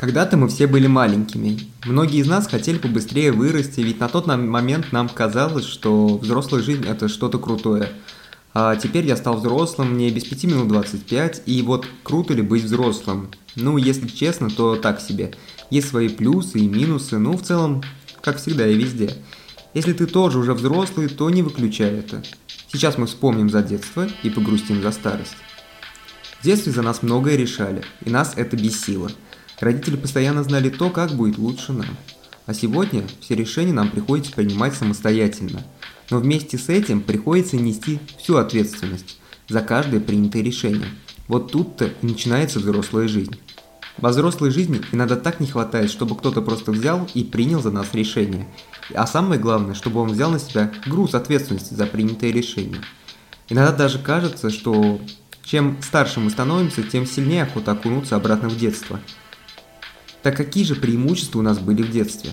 Когда-то мы все были маленькими. Многие из нас хотели побыстрее вырасти, ведь на тот момент нам казалось, что взрослая жизнь это что-то крутое. А теперь я стал взрослым, мне без пяти минут 25, и вот круто ли быть взрослым? Ну, если честно, то так себе. Есть свои плюсы и минусы, ну, в целом, как всегда и везде. Если ты тоже уже взрослый, то не выключай это. Сейчас мы вспомним за детство и погрустим за старость. В детстве за нас многое решали, и нас это бесило – Родители постоянно знали то, как будет лучше нам. А сегодня все решения нам приходится принимать самостоятельно. Но вместе с этим приходится нести всю ответственность за каждое принятое решение. Вот тут-то и начинается взрослая жизнь. Во взрослой жизни иногда так не хватает, чтобы кто-то просто взял и принял за нас решение. А самое главное, чтобы он взял на себя груз ответственности за принятое решение. Иногда даже кажется, что чем старше мы становимся, тем сильнее охота окунуться обратно в детство – так какие же преимущества у нас были в детстве?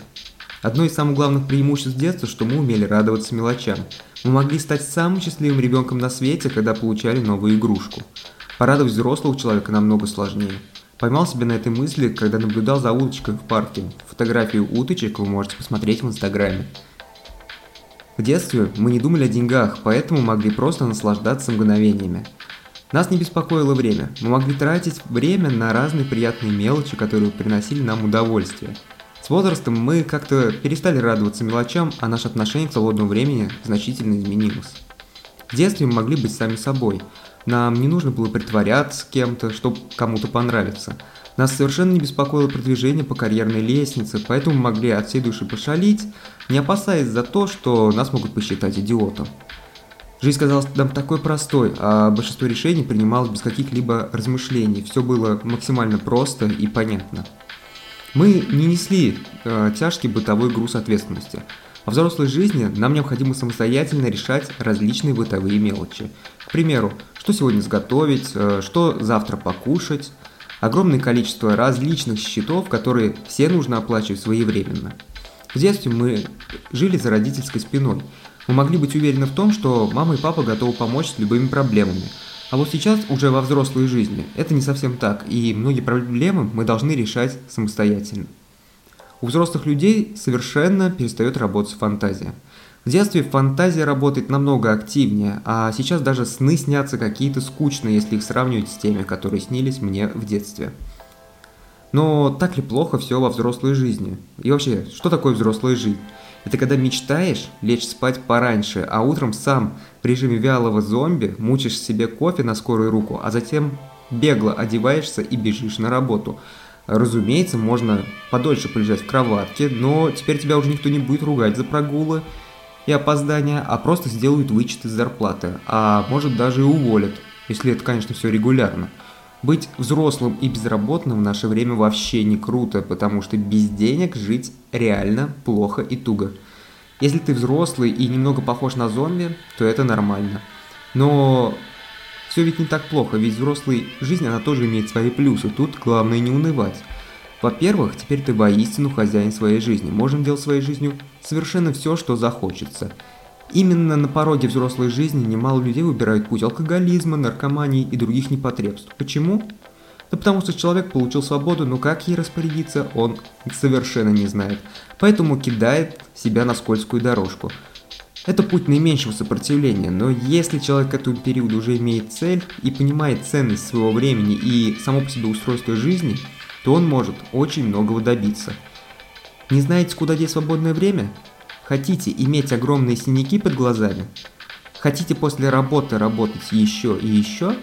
Одно из самых главных преимуществ детства, что мы умели радоваться мелочам. Мы могли стать самым счастливым ребенком на свете, когда получали новую игрушку. Порадовать взрослого человека намного сложнее. Поймал себя на этой мысли, когда наблюдал за уточкой в парке. Фотографию уточек вы можете посмотреть в инстаграме. В детстве мы не думали о деньгах, поэтому могли просто наслаждаться мгновениями. Нас не беспокоило время. Мы могли тратить время на разные приятные мелочи, которые приносили нам удовольствие. С возрастом мы как-то перестали радоваться мелочам, а наше отношение к свободному времени значительно изменилось. В детстве мы могли быть сами собой. Нам не нужно было притворяться кем-то, чтобы кому-то понравиться. Нас совершенно не беспокоило продвижение по карьерной лестнице, поэтому мы могли от всей души пошалить, не опасаясь за то, что нас могут посчитать идиотом. Жизнь казалась нам такой простой, а большинство решений принималось без каких-либо размышлений. Все было максимально просто и понятно. Мы не несли э, тяжкий бытовой груз ответственности. Во взрослой жизни нам необходимо самостоятельно решать различные бытовые мелочи. К примеру, что сегодня сготовить, э, что завтра покушать. Огромное количество различных счетов, которые все нужно оплачивать своевременно. В детстве мы жили за родительской спиной – мы могли быть уверены в том, что мама и папа готовы помочь с любыми проблемами. А вот сейчас, уже во взрослой жизни, это не совсем так, и многие проблемы мы должны решать самостоятельно. У взрослых людей совершенно перестает работать фантазия. В детстве фантазия работает намного активнее, а сейчас даже сны снятся какие-то скучные, если их сравнивать с теми, которые снились мне в детстве. Но так ли плохо все во взрослой жизни? И вообще, что такое взрослая жизнь? Это когда мечтаешь лечь спать пораньше, а утром сам в режиме вялого зомби мучишь себе кофе на скорую руку, а затем бегло одеваешься и бежишь на работу. Разумеется, можно подольше полежать в кроватке, но теперь тебя уже никто не будет ругать за прогулы и опоздания, а просто сделают вычет из зарплаты, а может даже и уволят, если это, конечно, все регулярно. Быть взрослым и безработным в наше время вообще не круто, потому что без денег жить реально плохо и туго. Если ты взрослый и немного похож на зомби, то это нормально. Но все ведь не так плохо, ведь взрослая жизнь, она тоже имеет свои плюсы, тут главное не унывать. Во-первых, теперь ты воистину хозяин своей жизни, можем делать своей жизнью совершенно все, что захочется – Именно на пороге взрослой жизни немало людей выбирают путь алкоголизма, наркомании и других непотребств. Почему? Да потому что человек получил свободу, но как ей распорядиться, он совершенно не знает. Поэтому кидает себя на скользкую дорожку. Это путь наименьшего сопротивления, но если человек к этому периоду уже имеет цель и понимает ценность своего времени и само по себе устройство жизни, то он может очень многого добиться. Не знаете, куда деть свободное время? Хотите иметь огромные синяки под глазами? Хотите после работы работать еще и еще?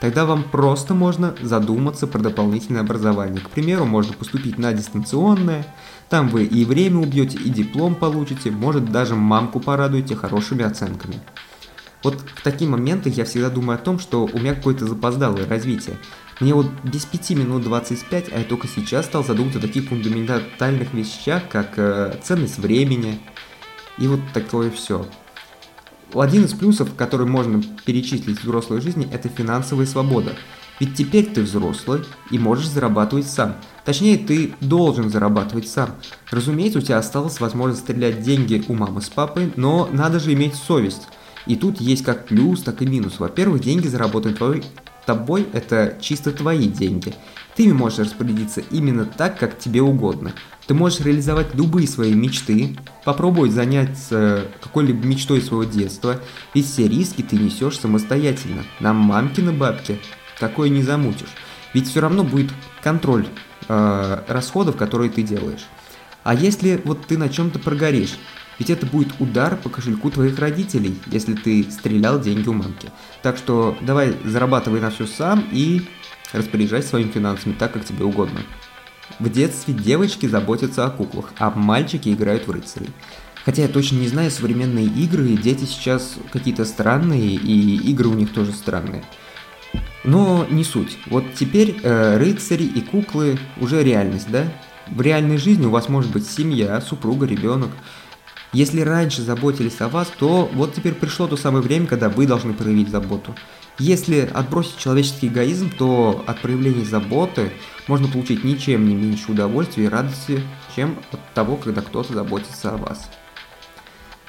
Тогда вам просто можно задуматься про дополнительное образование. К примеру, можно поступить на дистанционное, там вы и время убьете, и диплом получите, может даже мамку порадуете хорошими оценками. Вот в такие моменты я всегда думаю о том, что у меня какое-то запоздалое развитие. Мне вот без 5 минут 25, а я только сейчас стал задумываться о таких фундаментальных вещах, как э, ценность времени, и вот такое все. Один из плюсов, который можно перечислить в взрослой жизни, это финансовая свобода. Ведь теперь ты взрослый и можешь зарабатывать сам. Точнее, ты должен зарабатывать сам. Разумеется, у тебя осталась возможность стрелять деньги у мамы с папой, но надо же иметь совесть. И тут есть как плюс, так и минус. Во-первых, деньги заработанные твоей тобой это чисто твои деньги. Ты ими можешь распорядиться именно так, как тебе угодно. Ты можешь реализовать любые свои мечты, попробовать заняться какой-либо мечтой своего детства, ведь все риски ты несешь самостоятельно. Нам мамкины бабки такое не замутишь. Ведь все равно будет контроль э, расходов, которые ты делаешь. А если вот ты на чем-то прогоришь, ведь это будет удар по кошельку твоих родителей, если ты стрелял деньги у мамки. Так что давай зарабатывай на все сам и распоряжайся своими финансами так, как тебе угодно. В детстве девочки заботятся о куклах, а мальчики играют в рыцарей. Хотя я точно не знаю, современные игры, дети сейчас какие-то странные, и игры у них тоже странные. Но не суть. Вот теперь э, рыцари и куклы уже реальность, да? В реальной жизни у вас может быть семья, супруга, ребенок. Если раньше заботились о вас, то вот теперь пришло то самое время, когда вы должны проявить заботу. Если отбросить человеческий эгоизм, то от проявления заботы можно получить ничем не меньше удовольствия и радости, чем от того, когда кто-то заботится о вас.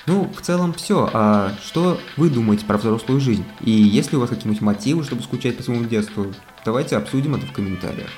Ну, в целом все. А что вы думаете про взрослую жизнь? И есть ли у вас какие-нибудь мотивы, чтобы скучать по своему детству? Давайте обсудим это в комментариях.